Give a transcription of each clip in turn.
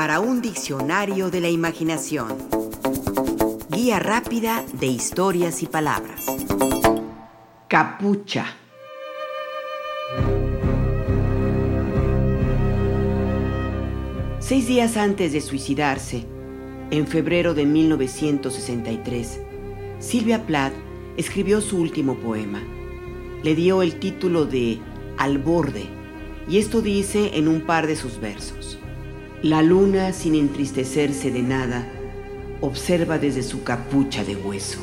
para un diccionario de la imaginación. Guía rápida de historias y palabras. Capucha. Seis días antes de suicidarse, en febrero de 1963, Silvia Plath escribió su último poema. Le dio el título de Al borde, y esto dice en un par de sus versos. La luna, sin entristecerse de nada, observa desde su capucha de hueso.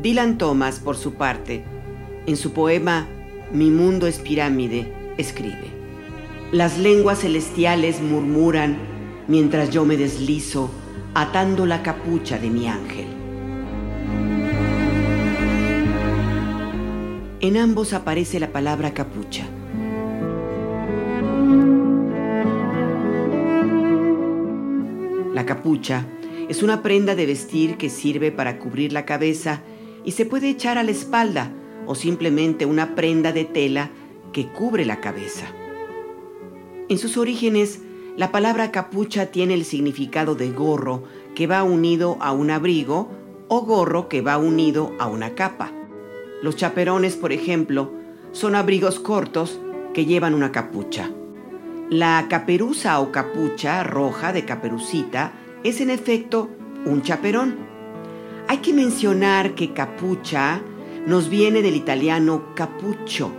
Dylan Thomas, por su parte, en su poema Mi mundo es pirámide, escribe, Las lenguas celestiales murmuran mientras yo me deslizo atando la capucha de mi ángel. En ambos aparece la palabra capucha. Capucha es una prenda de vestir que sirve para cubrir la cabeza y se puede echar a la espalda o simplemente una prenda de tela que cubre la cabeza. En sus orígenes, la palabra capucha tiene el significado de gorro que va unido a un abrigo o gorro que va unido a una capa. Los chaperones, por ejemplo, son abrigos cortos que llevan una capucha. La caperuza o capucha roja de caperucita es en efecto un chaperón. Hay que mencionar que capucha nos viene del italiano capucho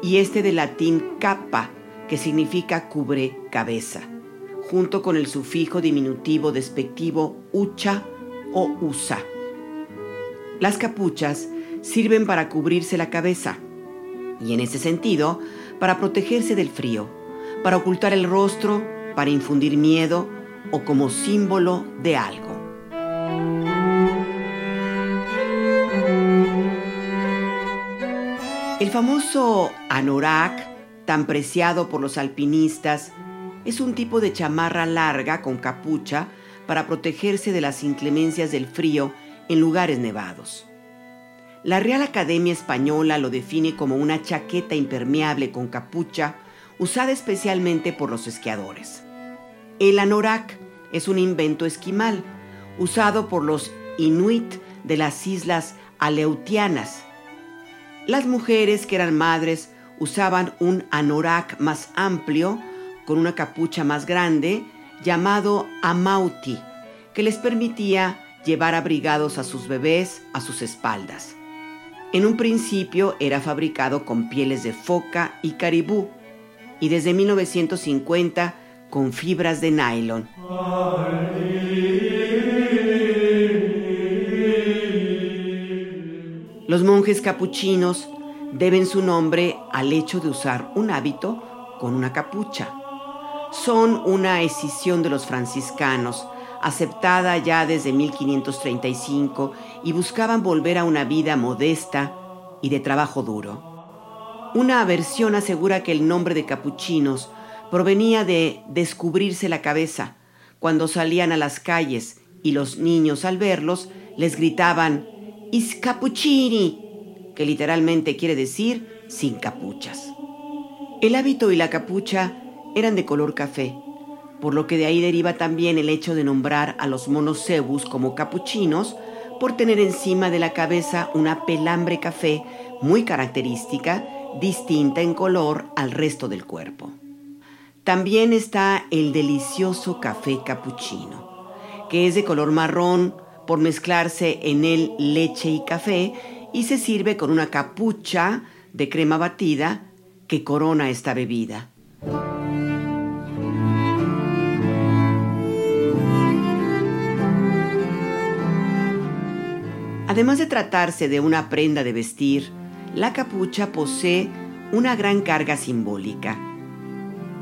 y este del latín capa, que significa cubre cabeza, junto con el sufijo diminutivo despectivo ucha o usa. Las capuchas sirven para cubrirse la cabeza y en ese sentido para protegerse del frío para ocultar el rostro, para infundir miedo o como símbolo de algo. El famoso anorak, tan preciado por los alpinistas, es un tipo de chamarra larga con capucha para protegerse de las inclemencias del frío en lugares nevados. La Real Academia Española lo define como una chaqueta impermeable con capucha usada especialmente por los esquiadores. El anorak es un invento esquimal usado por los inuit de las islas aleutianas. Las mujeres que eran madres usaban un anorak más amplio con una capucha más grande llamado amauti, que les permitía llevar abrigados a sus bebés a sus espaldas. En un principio era fabricado con pieles de foca y caribú, y desde 1950 con fibras de nylon. Los monjes capuchinos deben su nombre al hecho de usar un hábito con una capucha. Son una escisión de los franciscanos, aceptada ya desde 1535, y buscaban volver a una vida modesta y de trabajo duro. Una versión asegura que el nombre de capuchinos provenía de descubrirse la cabeza cuando salían a las calles y los niños al verlos les gritaban Is cappuccini, que literalmente quiere decir sin capuchas. El hábito y la capucha eran de color café, por lo que de ahí deriva también el hecho de nombrar a los monos cebus como capuchinos por tener encima de la cabeza una pelambre café muy característica distinta en color al resto del cuerpo. También está el delicioso café cappuccino, que es de color marrón por mezclarse en él leche y café y se sirve con una capucha de crema batida que corona esta bebida. Además de tratarse de una prenda de vestir, la capucha posee una gran carga simbólica.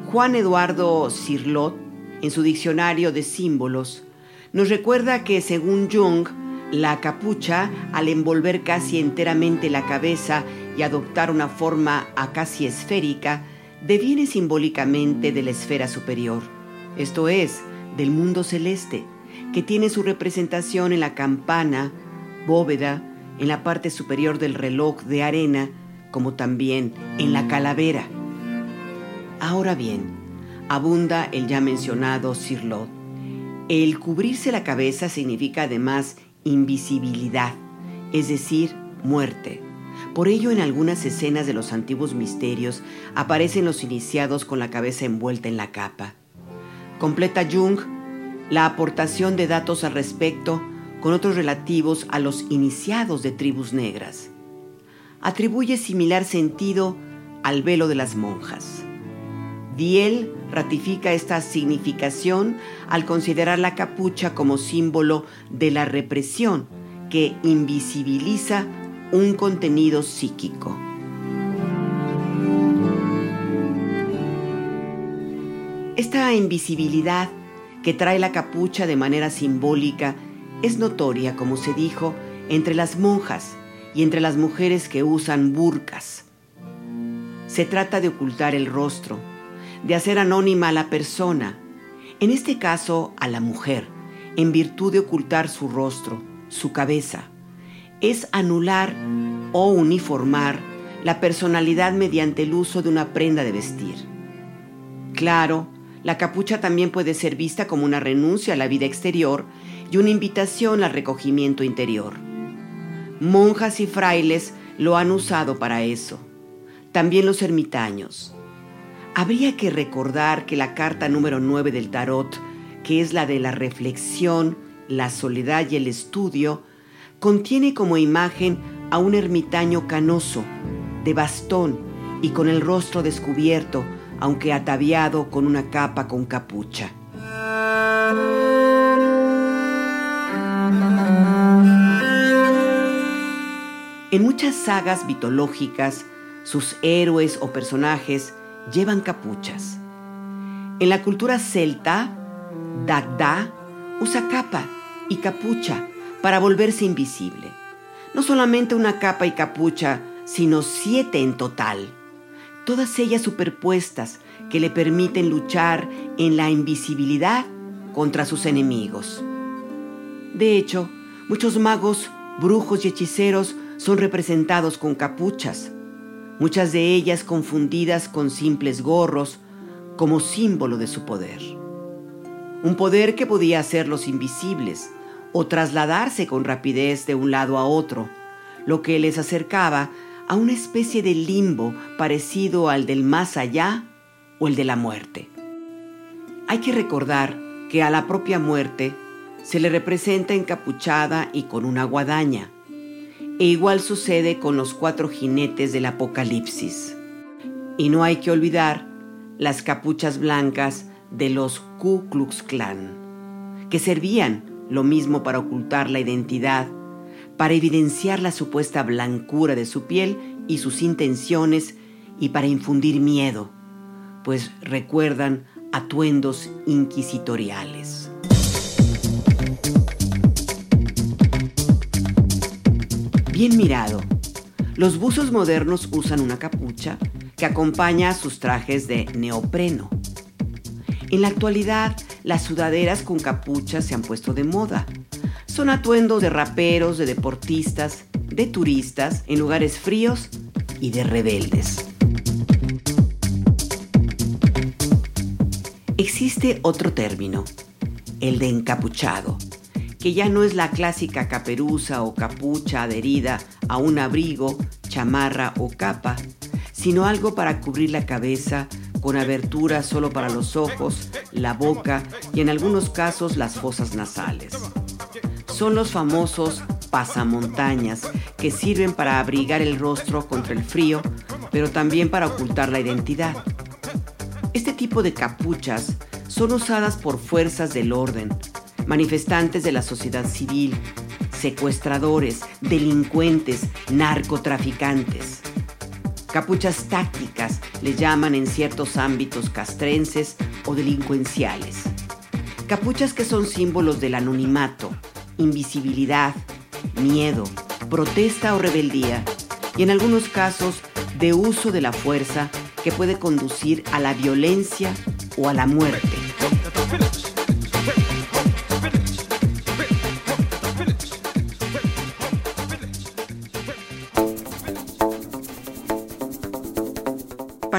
Juan Eduardo Cirlot, en su diccionario de símbolos, nos recuerda que según Jung, la capucha, al envolver casi enteramente la cabeza y adoptar una forma casi esférica, deviene simbólicamente de la esfera superior, esto es, del mundo celeste, que tiene su representación en la campana, bóveda, en la parte superior del reloj de arena, como también en la calavera. Ahora bien, abunda el ya mencionado Sirlot. El cubrirse la cabeza significa además invisibilidad, es decir, muerte. Por ello, en algunas escenas de los antiguos misterios aparecen los iniciados con la cabeza envuelta en la capa. Completa Jung la aportación de datos al respecto con otros relativos a los iniciados de tribus negras. Atribuye similar sentido al velo de las monjas. Diel ratifica esta significación al considerar la capucha como símbolo de la represión que invisibiliza un contenido psíquico. Esta invisibilidad que trae la capucha de manera simbólica es notoria, como se dijo, entre las monjas y entre las mujeres que usan burcas. Se trata de ocultar el rostro, de hacer anónima a la persona, en este caso a la mujer, en virtud de ocultar su rostro, su cabeza. Es anular o uniformar la personalidad mediante el uso de una prenda de vestir. Claro, la capucha también puede ser vista como una renuncia a la vida exterior y una invitación al recogimiento interior. Monjas y frailes lo han usado para eso. También los ermitaños. Habría que recordar que la carta número 9 del tarot, que es la de la reflexión, la soledad y el estudio, contiene como imagen a un ermitaño canoso, de bastón y con el rostro descubierto, aunque ataviado con una capa con capucha. En muchas sagas mitológicas, sus héroes o personajes llevan capuchas. En la cultura celta, Dagda usa capa y capucha para volverse invisible. No solamente una capa y capucha, sino siete en total todas ellas superpuestas que le permiten luchar en la invisibilidad contra sus enemigos. De hecho, muchos magos, brujos y hechiceros son representados con capuchas, muchas de ellas confundidas con simples gorros como símbolo de su poder. Un poder que podía hacerlos invisibles o trasladarse con rapidez de un lado a otro, lo que les acercaba a una especie de limbo parecido al del más allá o el de la muerte. Hay que recordar que a la propia muerte se le representa encapuchada y con una guadaña, e igual sucede con los cuatro jinetes del Apocalipsis. Y no hay que olvidar las capuchas blancas de los Ku Klux Klan, que servían lo mismo para ocultar la identidad para evidenciar la supuesta blancura de su piel y sus intenciones y para infundir miedo, pues recuerdan atuendos inquisitoriales. Bien mirado, los buzos modernos usan una capucha que acompaña a sus trajes de neopreno. En la actualidad, las sudaderas con capucha se han puesto de moda son atuendos de raperos, de deportistas, de turistas en lugares fríos y de rebeldes. Existe otro término, el de encapuchado, que ya no es la clásica caperuza o capucha adherida a un abrigo, chamarra o capa, sino algo para cubrir la cabeza con abertura solo para los ojos, la boca y en algunos casos las fosas nasales son los famosos pasamontañas, que sirven para abrigar el rostro contra el frío, pero también para ocultar la identidad. Este tipo de capuchas son usadas por fuerzas del orden, manifestantes de la sociedad civil, secuestradores, delincuentes, narcotraficantes. Capuchas tácticas le llaman en ciertos ámbitos castrenses o delincuenciales. Capuchas que son símbolos del anonimato, invisibilidad, miedo, protesta o rebeldía, y en algunos casos de uso de la fuerza que puede conducir a la violencia o a la muerte.